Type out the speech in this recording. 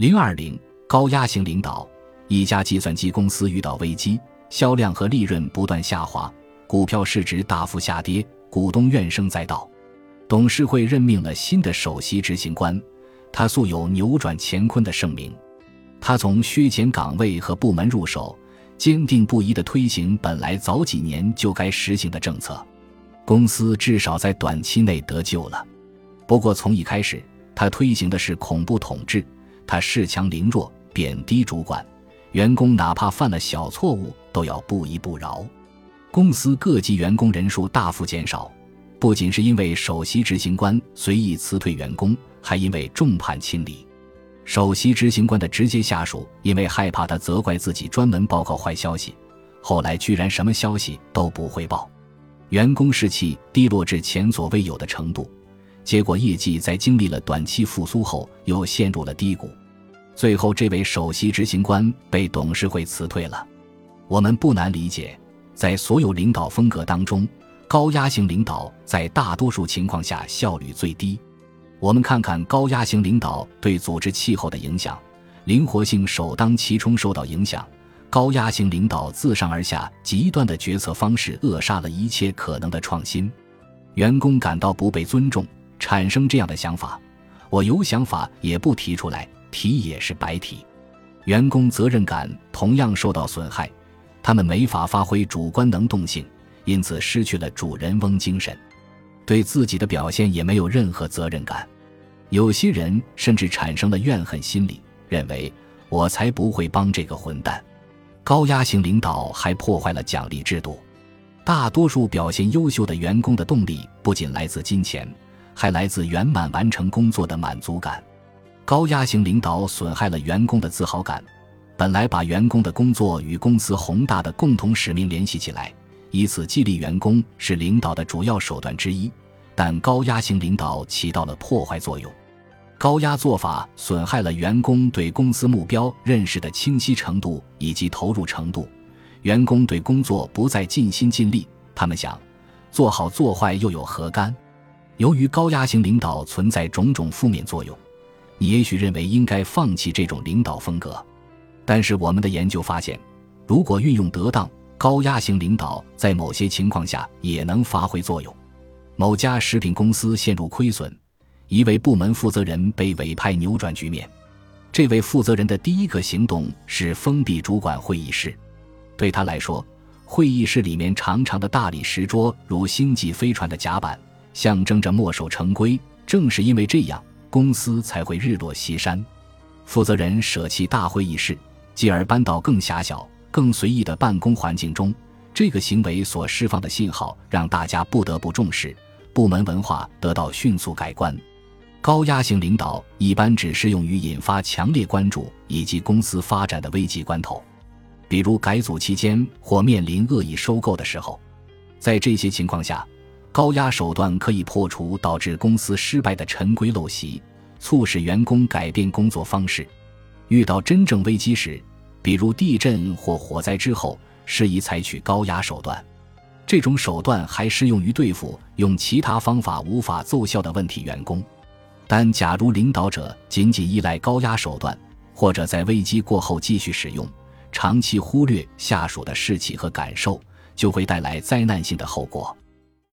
零二零高压型领导，一家计算机公司遇到危机，销量和利润不断下滑，股票市值大幅下跌，股东怨声载道。董事会任命了新的首席执行官，他素有扭转乾坤的盛名。他从削减岗位和部门入手，坚定不移地推行本来早几年就该实行的政策，公司至少在短期内得救了。不过从一开始，他推行的是恐怖统治，他恃强凌弱，贬低主管，员工哪怕犯了小错误都要不依不饶。公司各级员工人数大幅减少。不仅是因为首席执行官随意辞退员工，还因为众叛亲离。首席执行官的直接下属因为害怕他责怪自己，专门报告坏消息，后来居然什么消息都不汇报，员工士气低落至前所未有的程度。结果业绩在经历了短期复苏后又陷入了低谷。最后，这位首席执行官被董事会辞退了。我们不难理解，在所有领导风格当中。高压型领导在大多数情况下效率最低。我们看看高压型领导对组织气候的影响，灵活性首当其冲受到影响。高压型领导自上而下极端的决策方式扼杀了一切可能的创新，员工感到不被尊重，产生这样的想法：我有想法也不提出来，提也是白提。员工责任感同样受到损害，他们没法发挥主观能动性。因此失去了主人翁精神，对自己的表现也没有任何责任感。有些人甚至产生了怨恨心理，认为我才不会帮这个混蛋。高压型领导还破坏了奖励制度。大多数表现优秀的员工的动力不仅来自金钱，还来自圆满完成工作的满足感。高压型领导损害了员工的自豪感。本来把员工的工作与公司宏大的共同使命联系起来。以此激励员工是领导的主要手段之一，但高压型领导起到了破坏作用。高压做法损害了员工对公司目标认识的清晰程度以及投入程度，员工对工作不再尽心尽力。他们想，做好做坏又有何干？由于高压型领导存在种种负面作用，你也许认为应该放弃这种领导风格，但是我们的研究发现，如果运用得当。高压型领导在某些情况下也能发挥作用。某家食品公司陷入亏损，一位部门负责人被委派扭转局面。这位负责人的第一个行动是封闭主管会议室。对他来说，会议室里面长长的大理石桌如星际飞船的甲板，象征着墨守成规。正是因为这样，公司才会日落西山。负责人舍弃大会议室，继而搬到更狭小。更随意的办公环境中，这个行为所释放的信号让大家不得不重视，部门文化得到迅速改观。高压型领导一般只适用于引发强烈关注以及公司发展的危急关头，比如改组期间或面临恶意收购的时候。在这些情况下，高压手段可以破除导致公司失败的陈规陋习，促使员工改变工作方式。遇到真正危机时，比如地震或火灾之后，适宜采取高压手段。这种手段还适用于对付用其他方法无法奏效的问题员工。但假如领导者仅仅依赖高压手段，或者在危机过后继续使用，长期忽略下属的士气和感受，就会带来灾难性的后果。